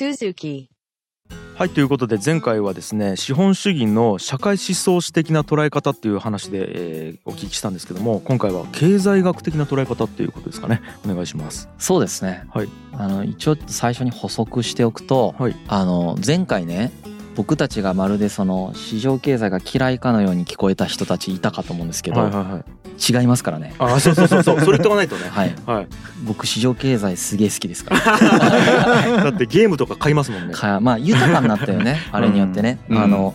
Suzuki. はいということで前回はですね資本主義の社会思想史的な捉え方っていう話で、えーお聞きしたんですけども今回は経済学的な捉え方っていうことですかねお願いしますそうですね。はいあの一応最初に補足しておくと、はいあの前回ね僕たちがまるでその市場経済が嫌いかのように聞こえた人たちいたかと思うんですけど、はいはいはい。違いますからね。あそうそうそうそう。それ言っておかないとね。はい、はい。僕市場経済すげえ好きですから。だってゲームとか買いますもんね。かまあ豊かになったよね あれによってね、うん。あの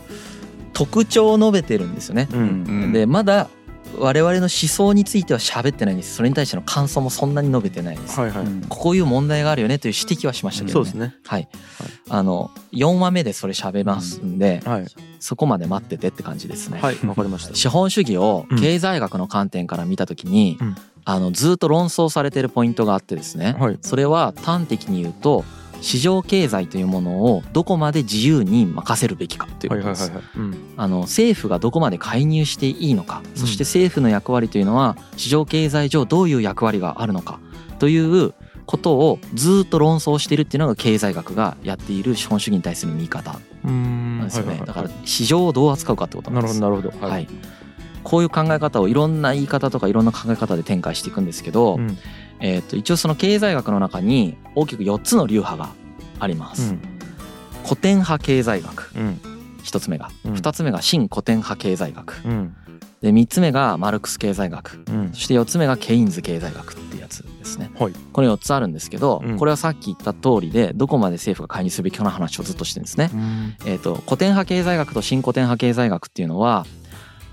特徴を述べてるんですよね。うんうん。でまだ我々の思想については喋ってないんです。それに対しての感想もそんなに述べてないです。はいはい、こういう問題があるよねという指摘はしましたけどね。そうですね。はい、あの4話目でそれ喋りますんで、はい。そこまで待っててって感じですね。はいわかりました。資本主義をうん。経済学の観点から見た時に、うん。あのずっと論争されてるポイントがあってですね、はい。それは端的に言うと市場経済というものをどこまで自由に任せるべきかというはいはいことです。政府がどこまで介入していいのか、そして政府の役割というのは市場経済上どういう役割があるのかということをずっと論争しているっていうのが経済学がやっている資本主義に対する見方なんですよね、はいはいはい。だから市場をどう扱うかってことななんるです。ほどなるほど。はい、こういう考え方をいろんな言い方とかいろんな考え方で展開していくんですけど、うんえー、と一応その経済学の中に大きく4つの流派があります、うん。古典派経済学。うん。1つ目が、うん。2つ目が新古典派経済学。うん。で3つ目がマルクス経済学。うん。そして4つ目がケインズ経済学っていうやつですね。はい。これ4つあるんですけど、うん。これはさっき言った通りでどこまで政府が介入すべきかの話をずっとしてるんですね、うん。えー、と古典派経済学と新古典派経済学っていうのは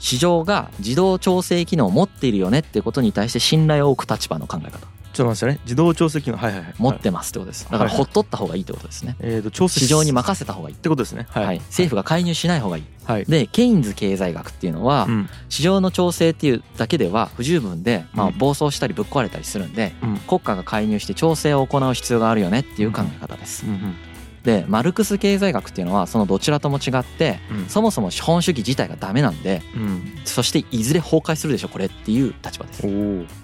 市場が自動調整機能を持っているよねっていうことに対して信頼を置く立場の考え方。ちょっと待ってね。自動調整機能。はいはいはい。持ってますってことです。だからはいほっとった方がいいってことですね。えーと調整市場にっ任せた方がいい、てことですね。はい。政府が介入しない方がいい。はい。でケインズ経済学っていうのはうん。市場の調整っていうだけでは不十分で、まあ、うん暴走したりぶっ壊れたりするんでうん。国家が介入して調整を行う必要があるよねっていう考え方です。うんうんでマルクス経済学っていうのはそのどちらとも違ってうん。そもそも資本主義自体がダメなんでうん。そしていずれ崩壊するでしょこれっていう立場です。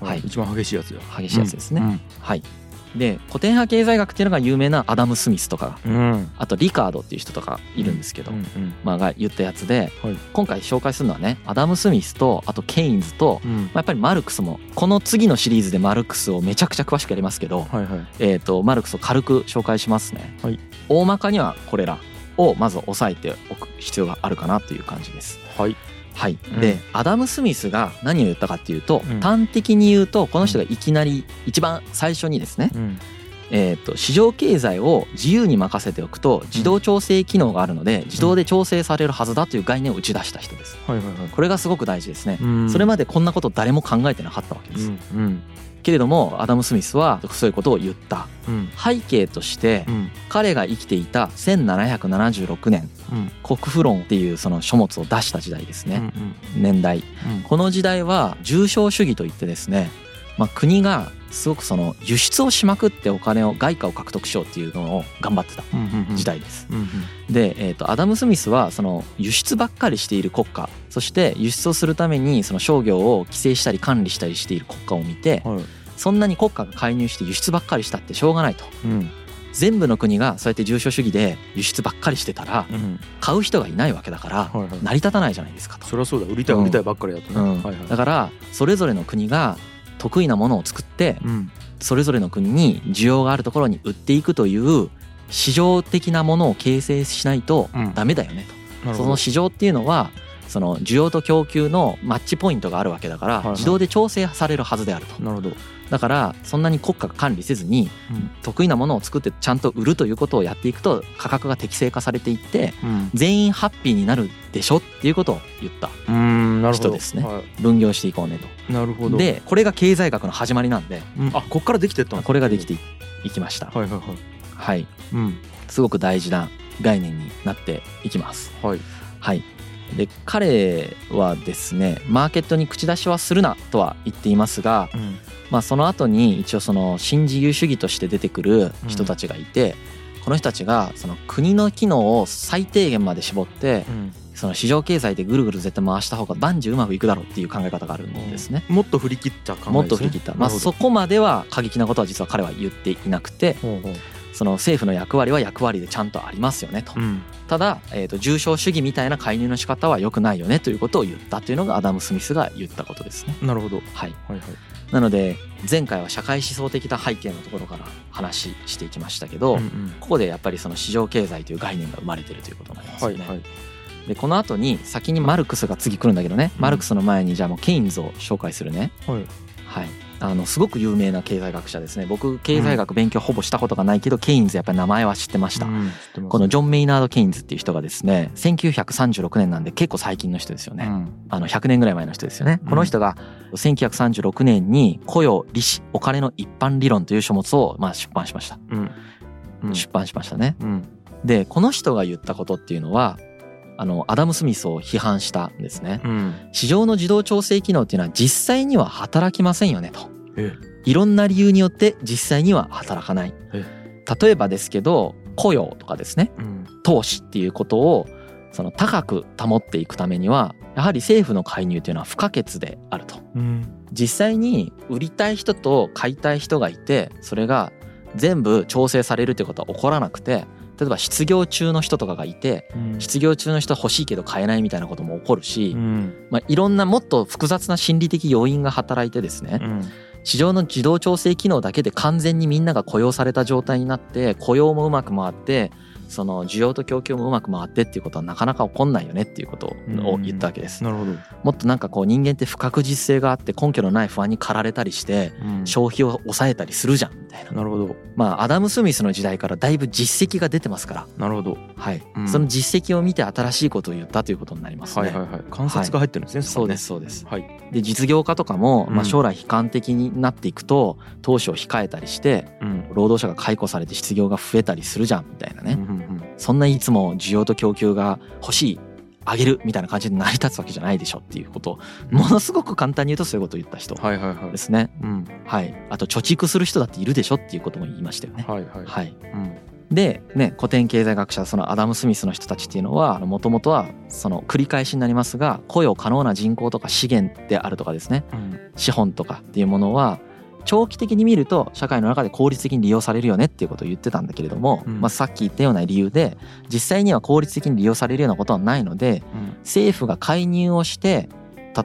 はい。一番激しいやつよ激しいやつですね、はい。で古典派経済学っていうのが有名なアダム・スミスとかうんうん。あとリカードっていう人とかいるんですけど、うん。うん。まあ、が言ったやつで、はい。今回紹介するのはねアダム・スミスとあとケインズと、うん。まあ、やっぱりマルクスもこの次のシリーズでマルクスをめちゃくちゃ詳しくやりますけど、はいはい。えー、とマルクスを軽く紹介しますね、はい大まかにはこれらをまず押さえておく必要があるかなという感じです。はい。はい、うん。でアダム・スミスが何を言ったかっていうと、うん。端的に言うとこの人がいきなり一番最初にですね、うん。えー、と市場経済を自由に任せておくと自動調整機能があるので自動で調整されるはずだという概念を打ち出した人です。はいはいはい。これがすごく大事ですね、うん。それまでこんなこと誰も考えてなかったわけです、うんうんけれどもアダム・スミスはそういうことを言った。うん。背景としてうん。彼が生きていた1776年うん。国富論っていうその書物を出した時代ですね、うん年代。うん。この時代は重商主義といってですね、まあ、国がすごくその輸出をしまくってお金を外貨を獲得しようっていうのを頑張ってた時代です。で、えー、とアダム・スミスはその輸出ばっかりしている国家そして輸出をするためにその商業を規制したり管理したりしている国家を見てはい。そんなに国家が介入して輸出ばっかりしたってしょうがないと。うん。全部の国がそうやって重商主義で輸出ばっかりしてたらうん。買う人がいないわけだから成り立たないじゃないですかと。そりゃそうだ売りたい売りたいばっかりだとね。だからそれぞれの国が得意なものを作ってうん。それぞれの国に需要があるところに売っていくという市場的なものを形成しないとうん。ダメだよねと。なるほど。その市場っていうのはその需要と供給のマッチポイントがあるわけだから自動で調整されるはずであると。なるほど。だからそんなに国家が管理せずにうん。得意なものを作ってちゃんと売るということをやっていくと価格が適正化されていってうん。全員ハッピーになるでしょっていうことを言った人ですね。は分業していこうねいなるほど。とでこれが経済学の始まりなんでうん。あこっからできてったんですこれができていきました。はいはいはい。はい。うん。すごく大事な概念になっていきます。はい。はいで彼はですねマーケットに口出しはするなとは言っていますが、うん。まあ、その後に一応その新自由主義として出てくる人たちがいて、この人たちがその国の機能を最低限まで絞ってうん。その市場経済でぐるぐる絶対回した方が万事うまくいくだろうっていう考え方があるんですね。もっと振り切った考えですね。もっと振り切った、まあ、そこまでは過激なことは実は彼は言っていなくてほうほうその政府の役割は役割でちゃんとありますよねと。うん。ただ、えー、と重症主義みたいな介入の仕方は良くないよねということを言ったというのがアダム・スミスが言ったことですね。なるほど。はい、はいはい。なので前回は社会思想的な背景のところから話していきましたけど、うんうん。ここでやっぱりその市場経済という概念が生まれてるということになりますよね。はいはい。でこの後に先にマルクスが次来るんだけどね、うん。マルクスの前にじゃあもうケインズを紹介するね。はい。はいあのすごく有名な経済学者ですね。僕経済学勉強ほぼしたことがないけど、ケインズやっぱり名前は知ってました、うん知ってます。このジョン・メイナード・ケインズっていう人がですね1936年なんで結構最近の人ですよね、うん。あの100年ぐらい前の人ですよね、うん。この人が1936年に雇用利子お金の一般理論という書物をまあ出版しました、うん。うん。出版しましたね。うん。でこの人が言ったことっていうのはあのアダム・スミスを批判したんですね。うん。市場の自動調整機能っていうのは実際には働きませんよねと。えいろんな理由によって実際には働かない。え例えばですけど雇用とかですね。うん。投資っていうことをその高く保っていくためにはやはり政府の介入というのは不可欠であると。うん。実際に売りたい人と買いたい人がいてそれが全部調整されるってことは起こらなくて例えば失業中の人とかがいてうん。失業中の人欲しいけど買えないみたいなことも起こるし、うん。まあ、いろんなもっと複雑な心理的要因が働いてですねうん。市場の自動調整機能だけで完全にみんなが雇用された状態になって雇用もうまく回ってその需要と供給もうまく回ってっていうことはなかなか起こんないよねっていうことを言ったわけです。なるほど。もっとなんかこう人間って不確実性があって根拠のない不安に駆られたりしてうん。消費を抑えたりするじゃんみたいな。なるほど。まあアダム・スミスの時代からだいぶ実績が出てますから、なるほど。はい。うん。その実績を見て新しいことを言ったということになりますね。はいはいはい。観察が入ってるんですねそうですすそうです。はい。で実業家とかも、まあ、うん将来悲観的になっていくと投資を控えたりしてうん。労働者が解雇されて失業が増えたりするじゃんみたいなね、うんうんそんないつも需要と供給が欲しいあげるみたいな感じで成り立つわけじゃないでしょっていうこと。をものすごく簡単に言うとそういうことを言った人うんはいはいはい。ですね。うん。はい、あと貯蓄する人だっているでしょっていうことも言いましたよね。はいはいはい、うん。で、ね、古典経済学者そのアダム・スミスの人たちっていうのはもともとはその繰り返しになりますが雇用可能な人口とか資源であるとかですね。うん。資本とかっていうものは長期的に見ると社会の中で効率的に利用されるよねっていうことを言ってたんだけれども、うん。まあ、さっき言ったような理由で実際には効率的に利用されるようなことはないのでうん。政府が介入をして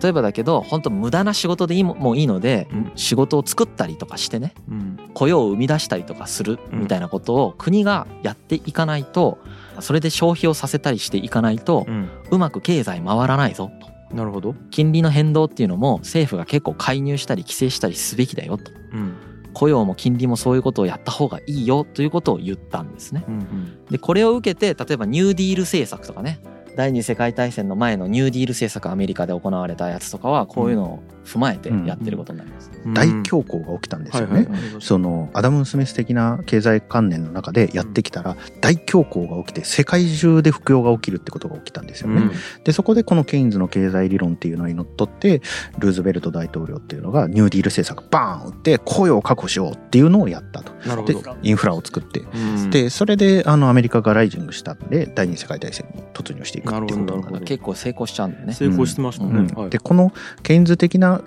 例えばだけど本当無駄な仕事でいいももういいので、うん。仕事を作ったりとかしてねうん。雇用を生み出したりとかするみたいなことを国がやっていかないとそれで消費をさせたりしていかないとうん。うまく経済回らないぞと。なるほど。金利の変動っていうのも政府が結構介入したり規制したりすべきだよと。うん。雇用も金利もそういうことをやった方がいいよということを言ったんですね。うんうん。でこれを受けて例えばニューディール政策とかね第二次世界大戦の前のニューディール政策アメリカで行われたやつとかはこういうのを踏まえてやってることになります。うん。大恐慌が起きたんですよね。はいはいそのアダム・スミス的な経済観念の中でやってきたら大恐慌が起きて世界中で不況が起きるってことが起きたんですよね。うん。でそこでこのケインズの経済理論っていうのにのっとってルーズベルト大統領っていうのがニューディール政策バーン打って雇用を確保しようっていうのをやったと。でなるほど。インフラを作って。うん。でそれであのアメリカがライジングしたんで第二次世界大戦に突入していくっていうことなるほどなるほど。結構成功しちゃうんだよね。成功してましたうん。ねはい。でこのケインズ的な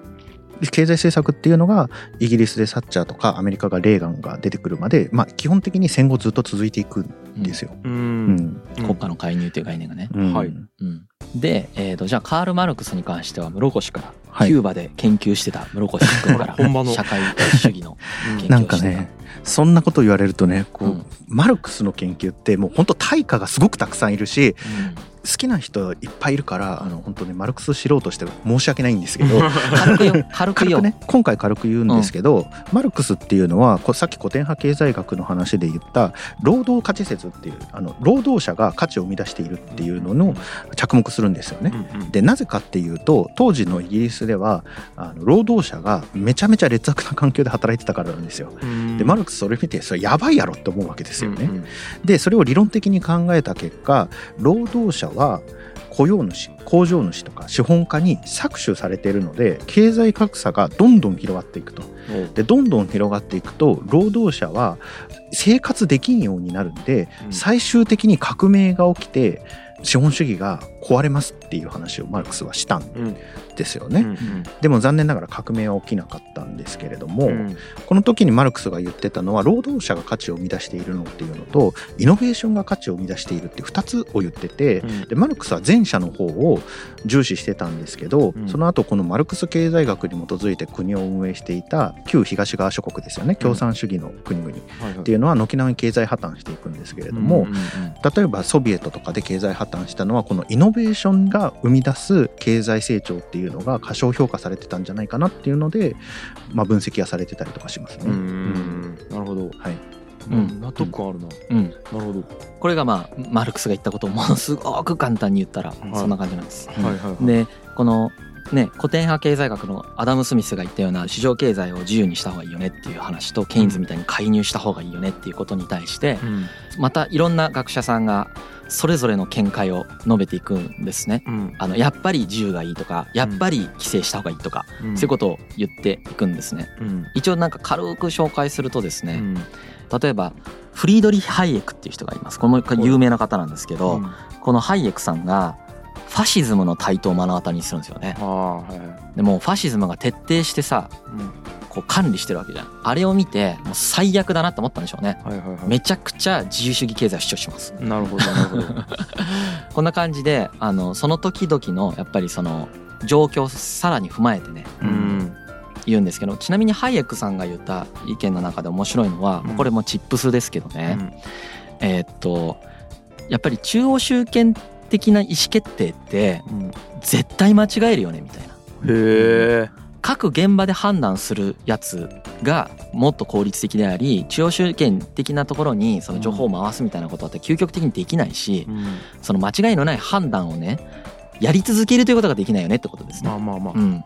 経済政策っていうのがイギリスでサッチャーとかアメリカがレーガンが出てくるまで、まあ、基本的に戦後ずっと続いていくんですよ。ううん。ん。国家の介入という概念がね。うん。はい。うん、で、えー、とじゃあカール・マルクスに関しては室越から、はい。キューバで研究してた室越君から本場の。社会主義の研なん究をしてた。かねそんなこと言われるとねこう、うん。マルクスの研究ってもう本当対価がすごくたくさんいるしうん好きな人いっぱいいるからあの本当にマルクス素人として申し訳ないんですけど 軽くよ軽くね今回軽く言うんですけど、マルクスっていうのはこさっき古典派経済学の話で言った労働価値説っていうあの労働者が価値を生み出しているっていうのの着目するんですよね。うんうんでなぜかっていうと当時のイギリスではあの労働者がめちゃめちゃ劣悪な環境で働いてたからなんですよ。うんでマルクスそれ見てそれやばいやろって思うわけですよね。うんうんでそれを理論的に考えた結果労働者は雇用主工場主とか資本家に搾取されているので経済格差がどんどん広がっていくと。でどんどん広がっていくと労働者は生活できんようになるんでうん。最終的に革命が起きて資本主義が壊れますっていう話をマルクスはしたんうんですよね。うんでも残念ながら革命は起きなかったんですけれども、うん。この時にマルクスが言ってたのは労働者が価値を生み出しているのっていうのとイノベーションが価値を生み出しているっていう2つを言ってて、うん。でマルクスは前者の方を重視してたんですけど、うん。その後このマルクス経済学に基づいて国を運営していた旧東側諸国ですよね。共産主義の国々っていうのは軒並み経済破綻していくんですけれども、うんうん。例えばソビエトとかで経済破綻したのはこのイノベーションが生み出す経済成長っていうのが過小評価されてたんじゃないかなっていうので、まあ、分析はされてたりとかしますね。うん。うん。なるほど。はい、うん。納得感あるな。うん、なるほど。これがまあマルクスが言ったことをものすごく簡単に言ったらい。そんな感じなんです。はいはいはい。でこのね古典派経済学のアダム・スミスが言ったような市場経済を自由にした方がいいよねっていう話とケインズみたいに介入した方がいいよねっていうことに対してうん。またいろんな学者さんがそれぞれの見解を述べていくんですね。うん。あのやっぱり自由がいいとかやっぱり規制した方がいいとか、うん。そういうことを言っていくんですね。うん。一応なんか軽く紹介するとですね、うん。例えばフリードリヒ・ハイエクっていう人がいます。この有名な方なんですけど、うん。このハイエクさんがファシズムの台頭を目の当たりにするんですよね。はいはい。でもうファシズムが徹底してさうんこう管理してるわけじゃん。あれを見てもう最悪だなって思ったんでしょうね。はいはいはい。めちゃくちゃ自由主義経済を主張します。なるほどなるほど。こんな感じであのその時々のやっぱりその状況をさらに踏まえてねうん。言うんですけどちなみにハイエクさんが言った意見の中で面白いのは、うん。これもチップスですけどね、えーっとやっぱり中央集権的な意思決定ってうん。うん絶対間違えるよねみたいな。へえ各現場で判断するやつがもっと効率的であり中央集権的なところにその情報を回すみたいなことって究極的にできないしうん。その間違いのない判断をねやり続けるということができないよねってことですね。まあまあまあ。うん、うん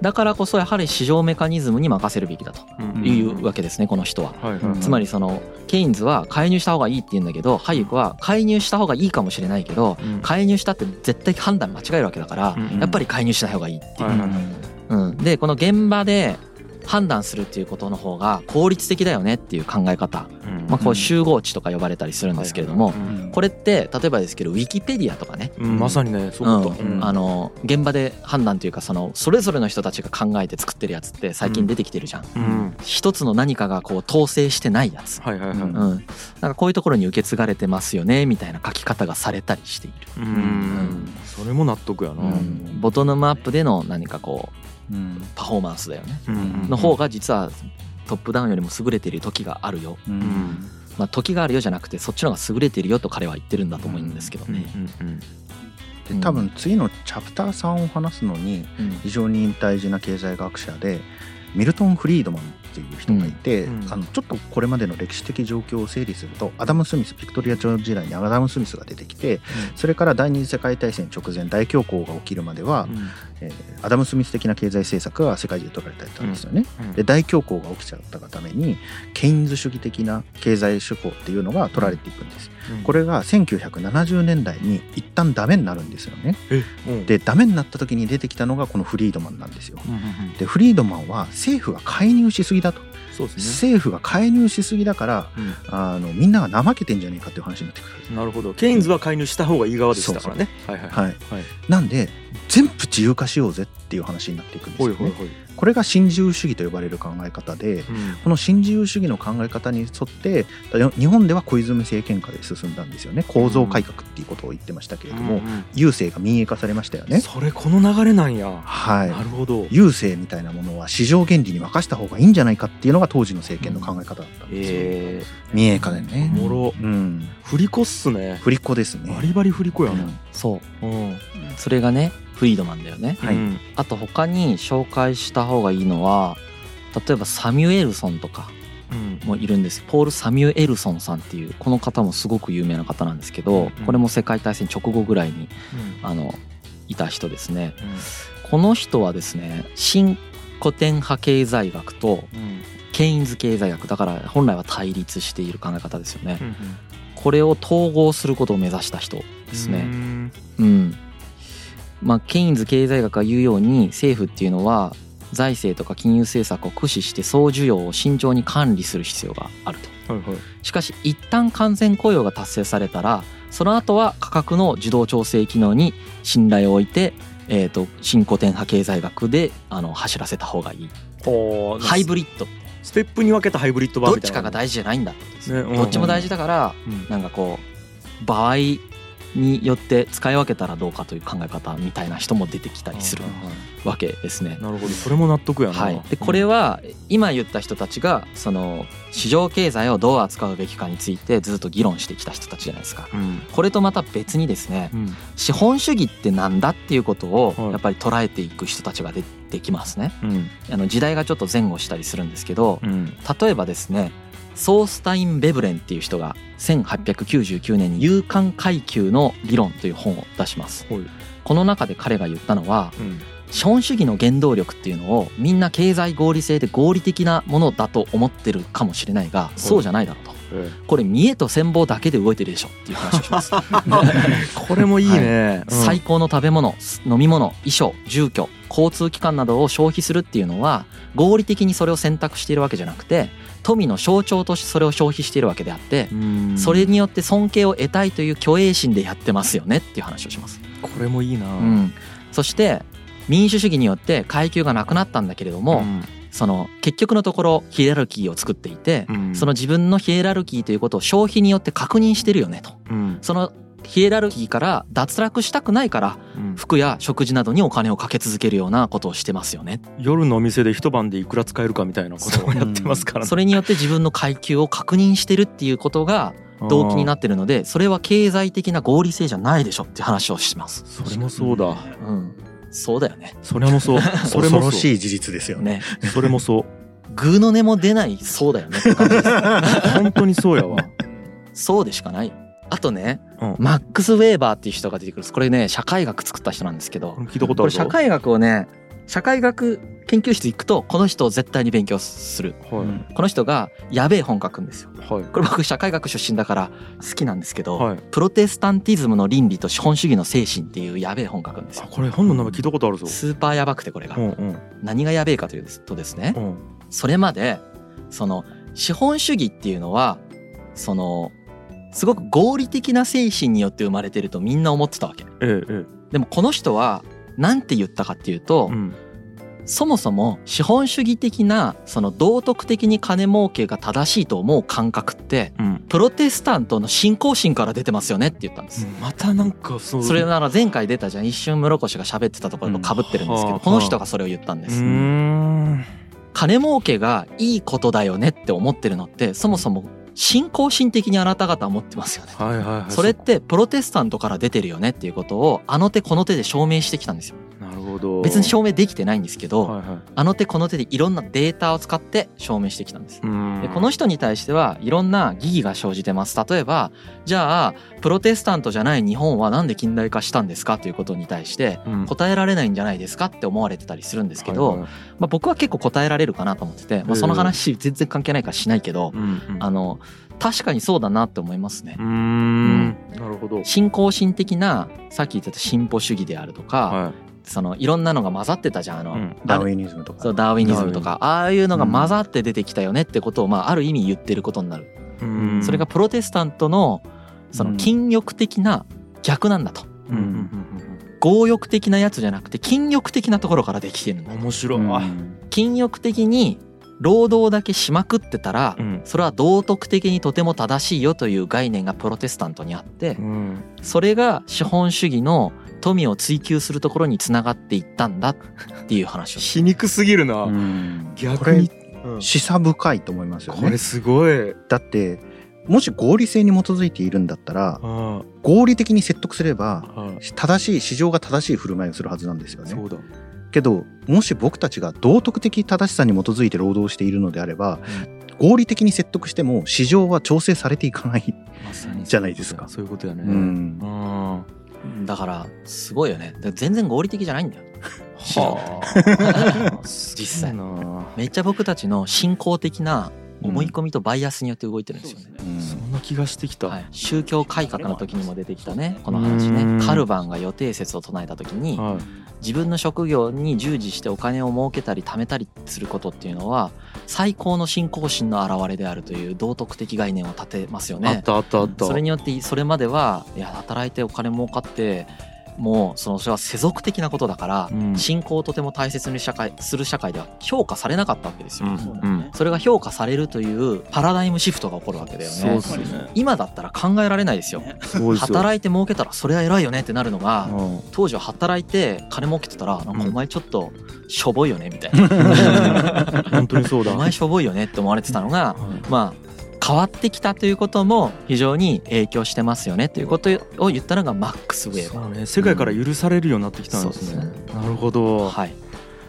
だからこそやはり市場メカニズムに任せるべきだと。うんいうわけですねこの人は。つまりそのケインズは介入した方がいいって言うんだけどハイエクは介入した方がいいかもしれないけどうん。介入したって絶対判断間違えるわけだからうんやっぱり介入しない方がいいっていううん、でこの現場で判断するっていうことの方が効率的だよねっていう考え方、うん。まあ、こう集合値とか呼ばれたりするんですけれどもこれって例えばですけどウィキペディアとかね。うん。まさにねそういうこと。うん。あの現場で判断というかそのそれぞれの人たちが考えて作ってるやつって最近出てきてるじゃん。うん。一つの何かがこう統制してないやつ、はいはいはい。うん。うん、なんかこういうところに受け継がれてますよねみたいな書き方がされたりしている。うん。それも納得やな。うん。ボトムアップでの何かこううんパフォーマンスだよね。うん。の方が実はトップダウンよりも優れている時があるよ、まあ、時があるよじゃなくてそっちの方が優れているよと彼は言ってるんだと思うんですけどね。うん。うん。で多分次のチャプター3を話すのにうん。非常に大事な経済学者でミルトン・フリードマンっていう人がいて、うん。うん。あのちょっとこれまでの歴史的状況を整理するとアダム・スミスビクトリア朝時代にアダム・スミスが出てきてそれから第二次世界大戦直前大恐慌が起きるまでは、えーアダム・スミス的な経済政策が世界中で取られてたん。ですよね。うん。で大恐慌が起きちゃったがためにケインズ主義的な経済手法っていうのが取られていくんです。うん。これが1970年代に一旦ダメになるんですよね。でダメになった時に出てきたのがこのフリードマンなんですよ。うんうんうん。でフリードマンは政府が介入しすぎだと、そうですね。政府が介入しすぎだからうん。あのみんなが怠けてんじゃねえかっていう話になってくる。なるほど。ケインズは介入した方がいい側でしたからね。はいはいはい、はい。なんで全部自由化しようぜっていう話になっていくんですよね。いこれが新自由主義と呼ばれる考え方でうん。この新自由主義の考え方に沿って日本では小泉政権下で進んだんですよね。構造改革っていうことを言ってましたけれども、うんうん郵政が民営化されましたよね。それこの流れなんや。はい。なるほど。郵政みたいなものは市場原理に任した方がいいんじゃないかっていうのが当時の政権の考え方だったんですよ。え民営化でえね。おもろ。うん。振り子っすね。振り子ですね。バリバリ振り子やな。そう。うん。それがねフリードマンだよね。はいうんあと他に紹介した方がいいのは例えばサミュエルソンとかうんもいるんですポール・サミュエルソンさんっていうこの方もすごく有名な方なんですけど、うんこれも世界大戦直後ぐらいにうんあのいた人ですね。うんこの人はですね新古典派経済学とうんケインズ経済学だから本来は対立している考え方ですよね。うんこれを統合することを目指した人ですうね。んうん。まあケインズ経済学が言うように政府っていうのは財政とか金融政策を駆使して総需要を慎重に管理する必要があると。はいはい。しかし一旦完全雇用が達成されたらその後は価格の自動調整機能に信頼を置いて、えー、と新古典派経済学であの走らせた方がいい。ハイブリッド。ステップに分けたハイブリッド版どっちかが大事じゃないんだってことですねうんどっちも大事だからうんな。んかこう場合によって使い分けたらどうかという考え方みたいな人も出てきたりするわけですね。なるほどそれも納得やな、はい、でこれは今言った人たちがその市場経済をどう扱うべきかについてずっと議論してきた人たちじゃないですか。うん。これとまた別にですねうん。資本主義ってなんだっていうことをはいやっぱり捉えていく人たちが出てきますね。うん。あの時代がちょっと前後したりするんですけどうん。例えばですねソースタイン・ベブレンっていう人が1899年に「有感階級の理論」という本を出します。はい。この中で彼が言ったのはうん。資本主義の原動力っていうのをみんな経済合理性で合理的なものだと思ってるかもしれないがそうじゃないだろうと。えこれ見栄と羨望だけで動いてるでしょっていう話をします。え これもいいね、うん。最高の食べ物飲み物衣装住居交通機関などを消費するっていうのは合理的にそれを選択しているわけじゃなくて富の象徴としてそれを消費しているわけであってうん。それによって尊敬を得たいという虚栄心でやってますよねっていう話をします。これもいいな、うん、そして民主主義によって階級がなくなったんだけれども、ん。その結局のところヒエラルキーを作っていて、うん。その自分のヒエラルキーということを消費によって確認してるよねと。うん。そのヒエラルキーから脱落したくないからうん服や食事などにお金をかけ続けるようなことをしてますよね。夜のお店で一晩でいくら使えるかみたいなことをやってますからねそれによって自分の階級を確認してるっていうことが動機になってるのでそれは経済的な合理性じゃないでしょって話をします。それもそうだうん、そうだよね。それもそうそれもそうしい事実ですよね。ね。それもそう グーの音も出ないそうだよね。本当にそうやわそうでしかないよ。あとね、うん。マックス・ウェーバーっていう人が出てくる。んですこれね社会学作った人なんですけど。これ聞いたことあるぞ。これ社会学をね社会学研究室行くとこの人を絶対に勉強する。はい、うん。この人がやべえ本書くんですよ。はい。これ僕社会学出身だから好きなんですけど、はい。プロテスタンティズムの倫理と資本主義の精神っていうやべえ本書くんですよ。あこれ本の名前聞いたことあるぞ。スーパーやばくてこれが。うんうん。何がやべえかというとですねうん。それまでその資本主義っていうのはそのすごく合理的な精神によって生まれてるとみんな思ってたわけ。えええでもこの人は何て言ったかっていうと、えうん。そもそも資本主義的なその道徳的に金儲けが正しいと思う感覚ってうん。プロテスタントの信仰心から出てますよねって言ったんです、またなんかそうそれなら前回出たじゃん。一瞬室越が喋ってたところと被ってるんですけど、うんこの人がそれを言ったんでうす、金儲けがいいことだよねって思ってるのってそもそも信仰心的にあなた方は思ってますよね。はいはいはい。それってプロテスタントから出てるよねっていうことをあの手この手で証明してきたんですよ。なるほど。別に証明できてないんですけど、はいはい。あの手この手でいろんなデータを使って証明してきたんです。うん。でこの人に対してはいろんな疑義が生じてます。例えばじゃあプロテスタントじゃない日本はなんで近代化したんですかということに対してうん。答えられないんじゃないですかって思われてたりするんですけど、はいはいまあ、僕は結構答えられるかなと思ってて、まあ、その話全然関係ないからしないけど、うんうん。あの確かにそうだなって思いますね。うー。ん。なるほど。信仰心的なさっき言ってた進歩主義であるとか、はそのいろんなのが混ざってたじゃんあの、うん。ダーウィニズムとか。そうダーウィニズムとか。ああいうのが混ざって出てきたよねってことを、まあ、ある意味言ってることになる、いうん。それがプロテスタントのその禁欲的な逆なんだと。うん。うん。強欲的なやつじゃなくて禁欲的なところからできてるん面白い。うん。禁欲的に労働だけしまくってたら、うん。それは道徳的にとても正しいよという概念がプロテスタントにあってうん。それが資本主義の富を追求するところにつながっていったんだっていう話を皮肉すぎるな。うん。逆に。うん。示唆深いと思いますよね。これすごい。だってもし合理性に基づいているんだったらあ合理的に説得すれば正しい市場が正しい振る舞いをするはずなんですよね。そうだけどもし僕たちが道徳的正しさに基づいて労働しているのであれば、合理的に説得しても市場は調整されていかない。じゃないですか。そういうことやね。うん。あだからすごいよね。全然合理的じゃないんだよ。あ はあ。実際。な。めっちゃ僕たちの信仰的な思い込みとバイアスによって動いてるんですよね、うん。そんな気がしてきた。はい、宗教改革の時にも出てきたねこの話うん。ねカルバンが予定説を唱えた時には自分の職業に従事してお金を儲けたり貯めたりすることっていうのは最高の信仰心の表れであるという道徳的概念を立てますよね。あったあったあったそれによってそれまではいや働いてお金儲かってもうそのそれは世俗的なことだから、うん。信仰をとても大切に社会する社会では評価されなかったわけですよ、それが評価されるというパラダイムシフトが起こるわけだよね。今だったら考えられないですよ。そうですよ。働いて儲けたらそれは偉いよねってなるのがうん。当時は働いて金儲けてたらなんかお前ちょっとしょぼいよねみたいな。本当にそうだ。お前しょぼいよねって思われてたのがはいまあ変わってきたということも非常に影響してますよねということを言ったのがマックス・ウェーバーね。世界から許されるようになってきたんですね。そうなるほど。はい、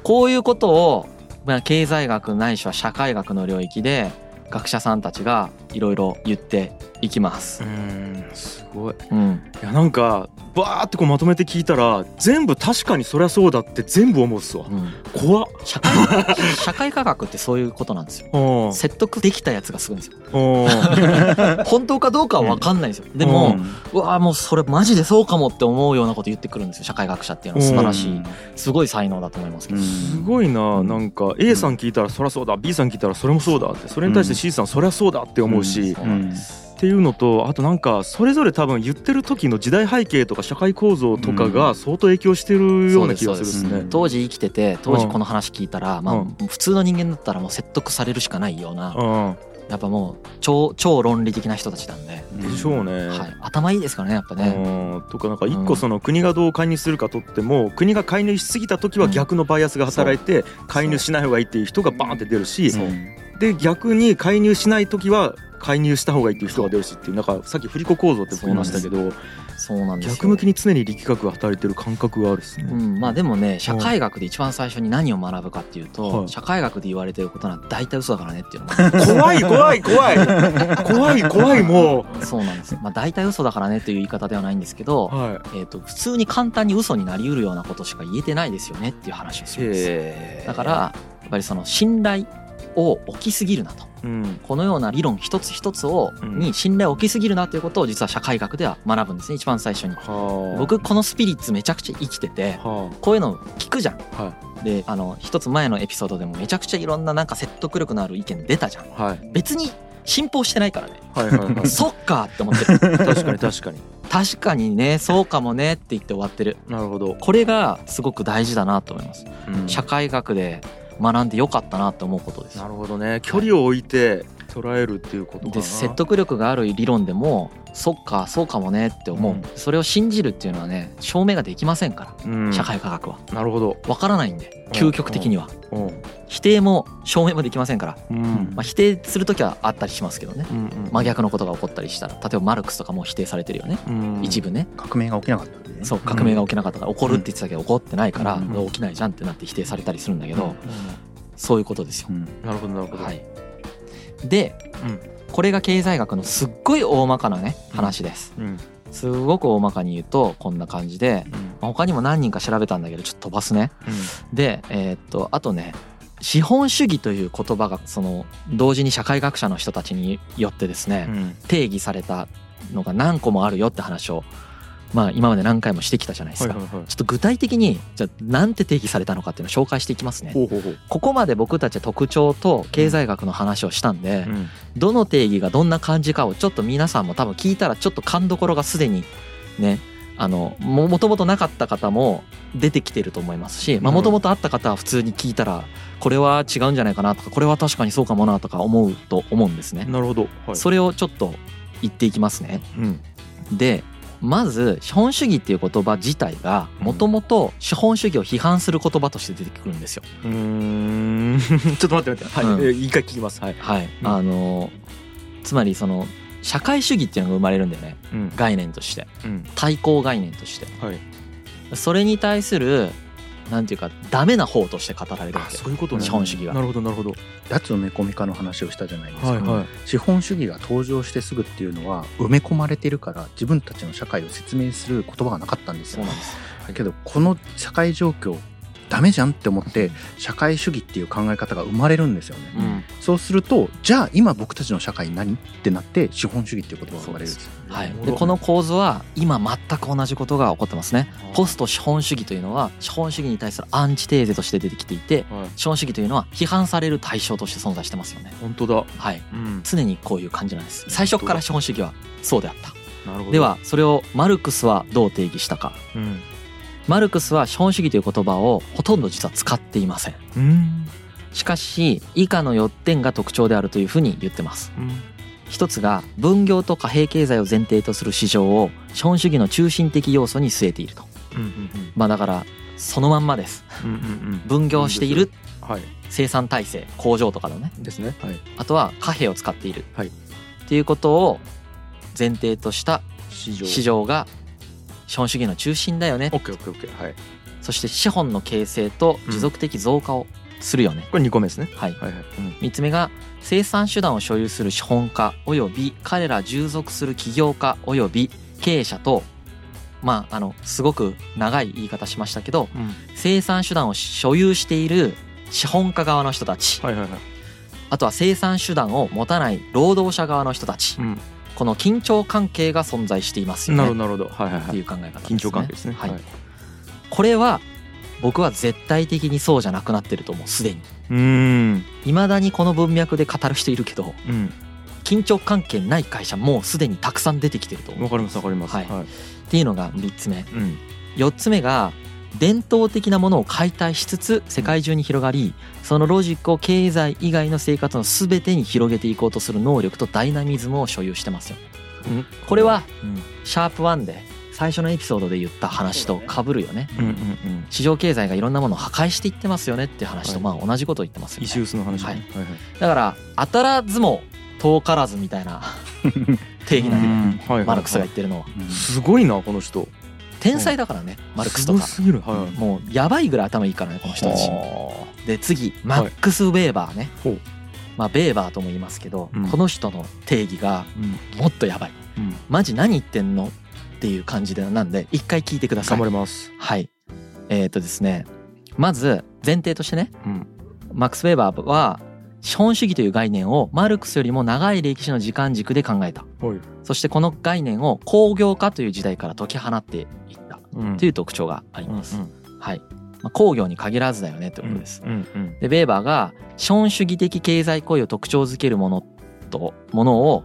こういうことを、まあ、経済学ないしは社会学の領域で学者さんたちがいろいろ言っていきます。う。んすごい。うん、いやなんかバーってこうまとめて聞いたら全部確かにそりゃそうだって全部思うっすわ。うん、怖っ。社会 社会科学ってそういうことなんですよ。うん。説得できたやつがすごいんですよ。うん。本当かどうかは分かんないんですよ。でも、うわーもうそれマジでそうかもって思うようなこと言ってくるんですよ。社会学者っていうのは。素晴らしい、すごい才能だと思いますけど。すごいななんか A さん聞いたらそりゃそうだ。B さん聞いたらそれもそうだって。それに対して C さんそりゃそうだって思うし、そうなんです。っていうのとあとなんかそれぞれ多分言ってる時の時代背景とか社会構造とかが相当影響してるような気がするで。すね。当時生きてて当時この話聞いたら、まあ、普通の人間だったらもう説得されるしかないような、うん。やっぱもう超超論理的な人たちなんで、でしょうね。はい、頭いいですからねやっぱね。うん。とかなんか一個その国がどう介入するかとっても国が介入しすぎた時は逆のバイアスが働いて介入しない方がいいっていう人がバーンって出るしで逆に介入しない時は介入した方がいいっていう人が出るしっていうなんかさっき振り子構造って言いましたけどそうなんですよ。逆向きに常に力学が働いてる感覚があるですね。うん、まあでもね社会学で一番最初に何を学ぶかっていうと、はい。社会学で言われてることは大体嘘だからねっていうのが怖い怖い怖い。怖い怖いもそうなんです。よ、まあ、大体嘘だからねっていう言い方ではないんですけど、う。はい。えー、と普通に簡単に嘘になりうるようなことしか言えてないですよねっていう話をするんですだからやっぱりその信頼を置きすぎるなとうんこのような理論一つ一つをうんに信頼を置きすぎるなということを実は社会学では学ぶんですね一番最初に。はあ僕このスピリッツめちゃくちゃ生きててはこういうの聞くじゃん。あはであの一つ前のエピソードでもめちゃくちゃいろんななんか説得力のある意見出たじゃん。いはい別に信奉してないからね。はいはいはい そっかって思ってる。確かに確かに確かにねそうかもねって言って終わってる。なるほど、これがすごく大事だなと思います。うん社会学で学んでよかったなって思うことです。な。るほどね。距離を置いて捉えるっていうことかな。で説得力がある理論でもそっかそうかもねって思う、うん。それを信じるっていうのはね証明ができませんから、うん。社会科学は。なるほど。わからないんでうん。究極的には、うん。否定も証明もできませんから、うん。まあ、否定する時はあったりしますけどね。うん真逆のことが起こったりしたら。例えばマルクスとかも否定されてるよね、うん。一部ね。革命が起きなかったね。そう革命が起きなかったから起こるって言ってたけど起こってないからうん。起きないじゃんってなって否定されたりするんだけど、うん。そういうことですよ。うん。なるほどなるほど、はい、で、うん。これが経済学のすっごい大まかなね話です。うん。すごく大まかに言うとこんな感じで、うん。まあ他にも何人か調べたんだけどちょっと飛ばすね。で、えーっとあとね資本主義という言葉がその同時に社会学者の人たちによってですね、うん。定義されたのが何個もあるよって話をまあ今まで何回もしてきたじゃないですか。はいはいはいちょっと具体的にじゃあなんて定義されたのかっていうのを紹介していきますね。ほうほうほうここまで僕たちは特徴と経済学の話をしたんで、うんどの定義がどんな感じかをちょっと皆さんも多分聞いたらちょっと勘どころがすでにねあのももともとなかった方も出てきてると思いますしもともとあった方は普通に聞いたらこれは違うんじゃないかなとかこれは確かにそうかもなとか思うと思うんですね。なるほどはいそれをちょっと言っていきますね。うんでまず資本主義っていう言葉自体がもともと資本主義を批判する言葉として出てくるんですよ。うーん。ちょっと待って待って。はい、うん。えー一回聞きます。はい、はい、うん。あのつまりその社会主義っていうのが生まれるんだよね。うん。概念として。うん。対抗概念として。はい。それに対するなんていうかダメな方として語られるわあけそういうことね。資本主義がなるほどなるほど。脱埋め込み化の話をしたじゃないですか、はいはい。資本主義が登場してすぐっていうのは埋め込まれてるから自分たちの社会を説明する言葉がなかったんですよ。そうなんです。けどこの社会状況ダメじゃんって思って社会主義っていう考え方が生まれるんですよね。うんそうするとじゃあ今僕たちの社会何ってなって資本主義っていう言葉が生まれる。んですよ。はい。でこの構図は今全く同じことが起こってますね。ポスト資本主義というのは資本主義に対するアンチテーゼとして出てきていてはい。資本主義というのは批判される対象として存在してますよね。本当だ。はい。うん。常にこういう感じなんです。最初から資本主義はそうであった。なるほど。ではそれをマルクスはどう定義したか。うんマルクスは資本主義という言葉をほとんど実は使っていません。うん。しかし以下の4点が特徴であるというふうに言ってます。うん。一つが分業と貨幣経済を前提とする市場を資本主義の中心的要素に据えていると。うんうんまあだからそのまんまです。うんうんうん。分業している。はい。生産体制工場とかのね。ですね。はい。あとは貨幣を使っている。はい。っていうことを前提とした市場。市場が資本主義の中心だよね。オッケーオッケーオッケーはい。そして資本の形成と持続的増加をするよね、これ2個目ですねはいはいはいうん3つ目が生産手段を所有する資本家および彼ら従属する起業家および経営者とまああのすごく長い言い方しましたけどうん生産手段を所有している資本家側の人たちはいはいはいあとは生産手段を持たない労働者側の人たちうんこの緊張関係が存在していますよね。なるほどなるほど。はいはいってはいいう考え方ですね。緊張関係ですね。はい。これは僕は絶対的にそうじゃなくなってると思うすでに。うーん。未だにこの文脈で語る人いるけどうん。緊張関係ない会社もうすでにたくさん出てきてると思う。わかりますわかります。はい。はい。っていうのが3つ目。うん。4つ目が伝統的なものを解体しつつ世界中に広がりそのロジックを経済以外の生活の全てに広げていこうとする能力とダイナミズムを所有してますよ。これはシャープ1で最初のエピソードで言った話と被るよね。うんうんうん。市場経済がいろんなものを破壊していってますよねって話とはまあ同じことを言ってますよイシューねスの話ね。はい。はいはい。だから当たらずも遠からずみたいな 定義なんだようん。はいはいはい。マルクスが言ってるのは。すごいなこの人天才だからねマルクスとか。もうやばいぐらい頭いいからねこの人たち。はで次マックス・ウェーバーね、まあベーバーとも言いますけど、うん。この人の定義がもっとやばい。うん。マジ何言ってんの？っていう感じでなんで一回聞いてください。頑張ります。はい。えっ、とですねまず前提としてねうん。マックス・ウェーバーは資本主義という概念をマルクスよりも長い歴史の時間軸で考えた。はい。そしてこの概念を工業化という時代から解き放ってという特徴があります、うんはい、まあ、工業に限らずだよねってことです、うんうんでベーバーが資本主義的経済行為を特徴づけるものとものを